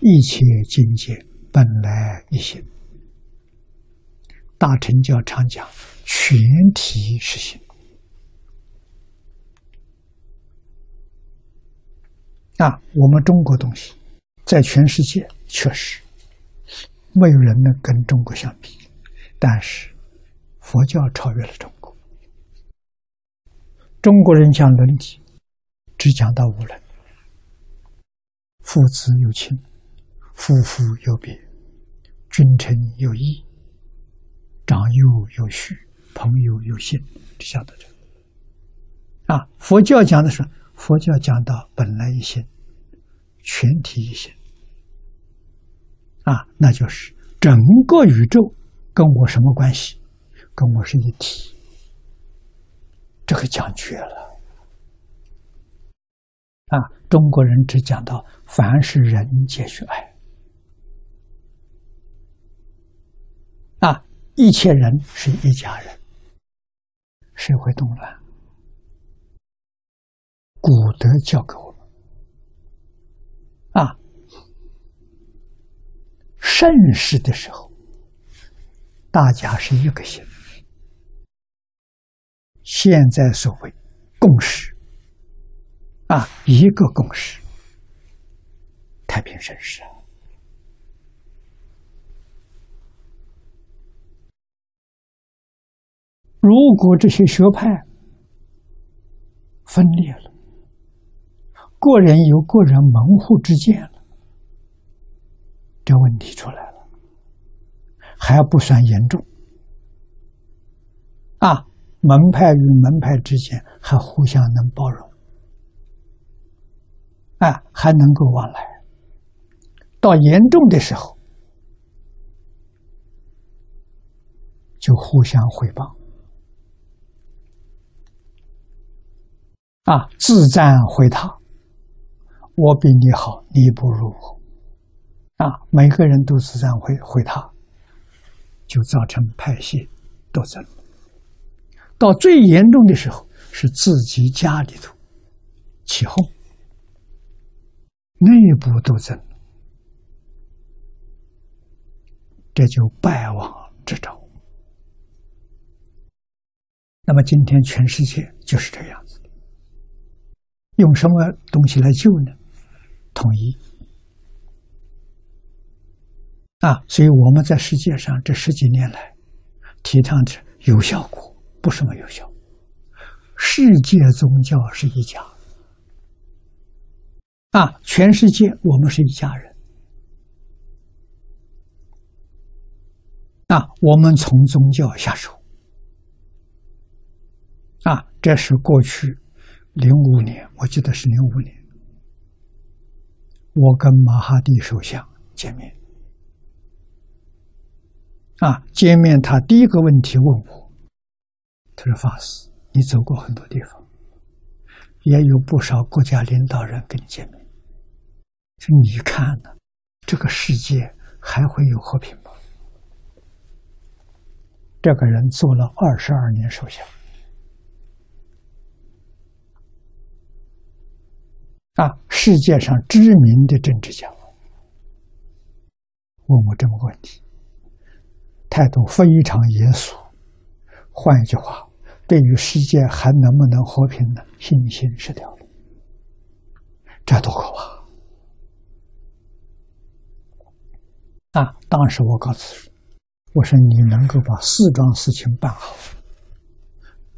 一切境界本来一心。大乘教常讲全体是心啊，我们中国东西在全世界确实没有人能跟中国相比，但是佛教超越了中国。中国人讲伦理，只讲到五伦：父子有亲，夫妇有别，君臣有义。长幼有序，朋友有信，就晓得这。啊，佛教讲的是佛教讲到本来一心，全体一心。啊，那就是整个宇宙跟我什么关系？跟我是一体。这个讲绝了。啊，中国人只讲到凡是人皆须爱。一切人是一家人，谁会动乱？古德教给我们啊，盛世的时候，大家是一个心。现在所谓共识啊，一个共识，太平盛世啊。如果这些学派分裂了，个人有个人门户之见了，这问题出来了，还不算严重啊！门派与门派之间还互相能包容，啊，还能够往来。到严重的时候，就互相毁谤。啊，自赞毁他，我比你好，你不如我。啊，每个人都自赞毁毁他，就造成派系斗争。到最严重的时候，是自己家里头起哄，内部斗争，这就败亡之兆。那么今天全世界就是这样子。用什么东西来救呢？统一啊！所以我们在世界上这十几年来提倡的有效果，不是没有效。世界宗教是一家啊，全世界我们是一家人啊。我们从宗教下手啊，这是过去。零五年，我记得是零五年，我跟马哈蒂首相见面。啊，见面他第一个问题问我，他说：“法师，你走过很多地方，也有不少国家领导人跟你见面，说你看呢，这个世界还会有和平吗？”这个人做了二十二年首相。啊，世界上知名的政治家问我这么个问题，态度非常严肃。换一句话，对于世界还能不能和平呢？信心失掉了，这多可怕！啊，当时我告诉我说：“你能够把四桩事情办好，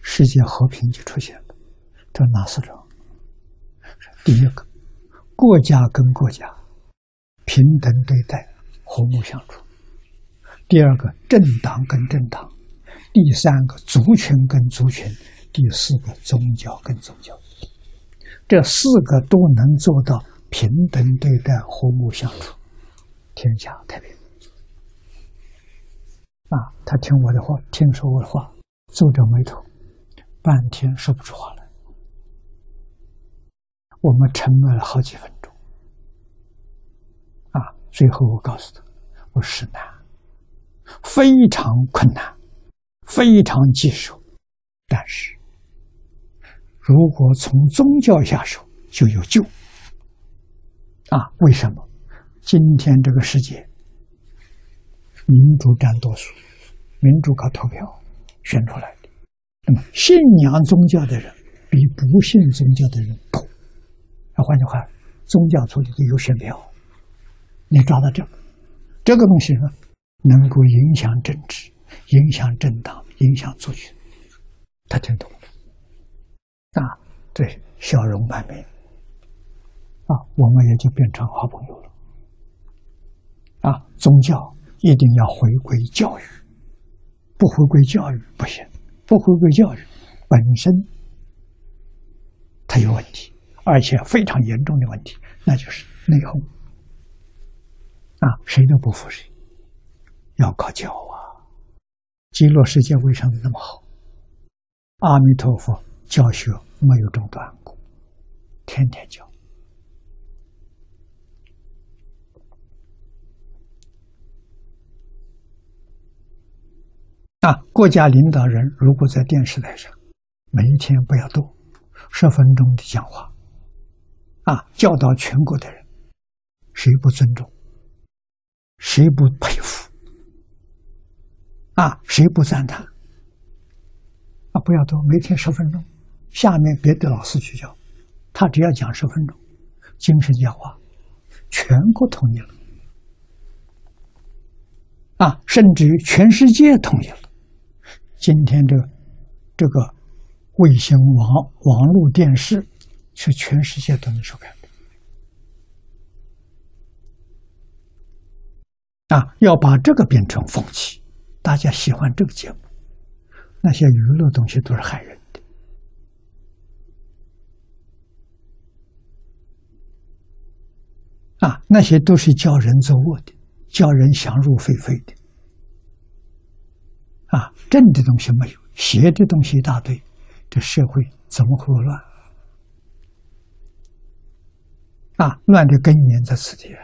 世界和平就出现了。”这哪四桩？第一个，国家跟国家平等对待，和睦相处；第二个，政党跟政党；第三个，族群跟族群；第四个，宗教跟宗教。这四个都能做到平等对待、和睦相处，天下太平。啊，他听我的话，听说我的话，皱着眉头，半天说不出话来。我们沉默了好几分钟，啊！最后我告诉他：“我是难，非常困难，非常棘手。但是，如果从宗教下手，就有救。啊？为什么？今天这个世界，民主占多数，民主靠投票选出来的。那么，信仰宗教的人比不信宗教的人。那换句话，宗教处理的有选票，你抓到这，这个东西呢，能够影响政治，影响政党，影响族群，他听懂了啊？对，笑容满面啊，我们也就变成好朋友了。啊，宗教一定要回归教育，不回归教育不行，不回归教育本身它有问题，而且非常严重的问题，那就是内讧。啊，谁都不服谁，要靠教啊！极乐世界为什么那么好？阿弥陀佛教学没有中断过，天天教。啊，国家领导人如果在电视台上，每一天不要多十分钟的讲话，啊，教导全国的人，谁不尊重，谁不佩服，啊，谁不赞叹？啊，不要多，每天十分钟，下面别的老师去教，他只要讲十分钟，精神讲话，全国统一了，啊，甚至于全世界统一了。今天这这个卫星网网络电视，是全世界都能收看的啊！要把这个变成风气，大家喜欢这个节目，那些娱乐东西都是害人的啊！那些都是教人作恶的，教人想入非非的。啊，正的东西没有，邪的东西一大堆，这社会怎么会乱？啊，乱的根源在此地。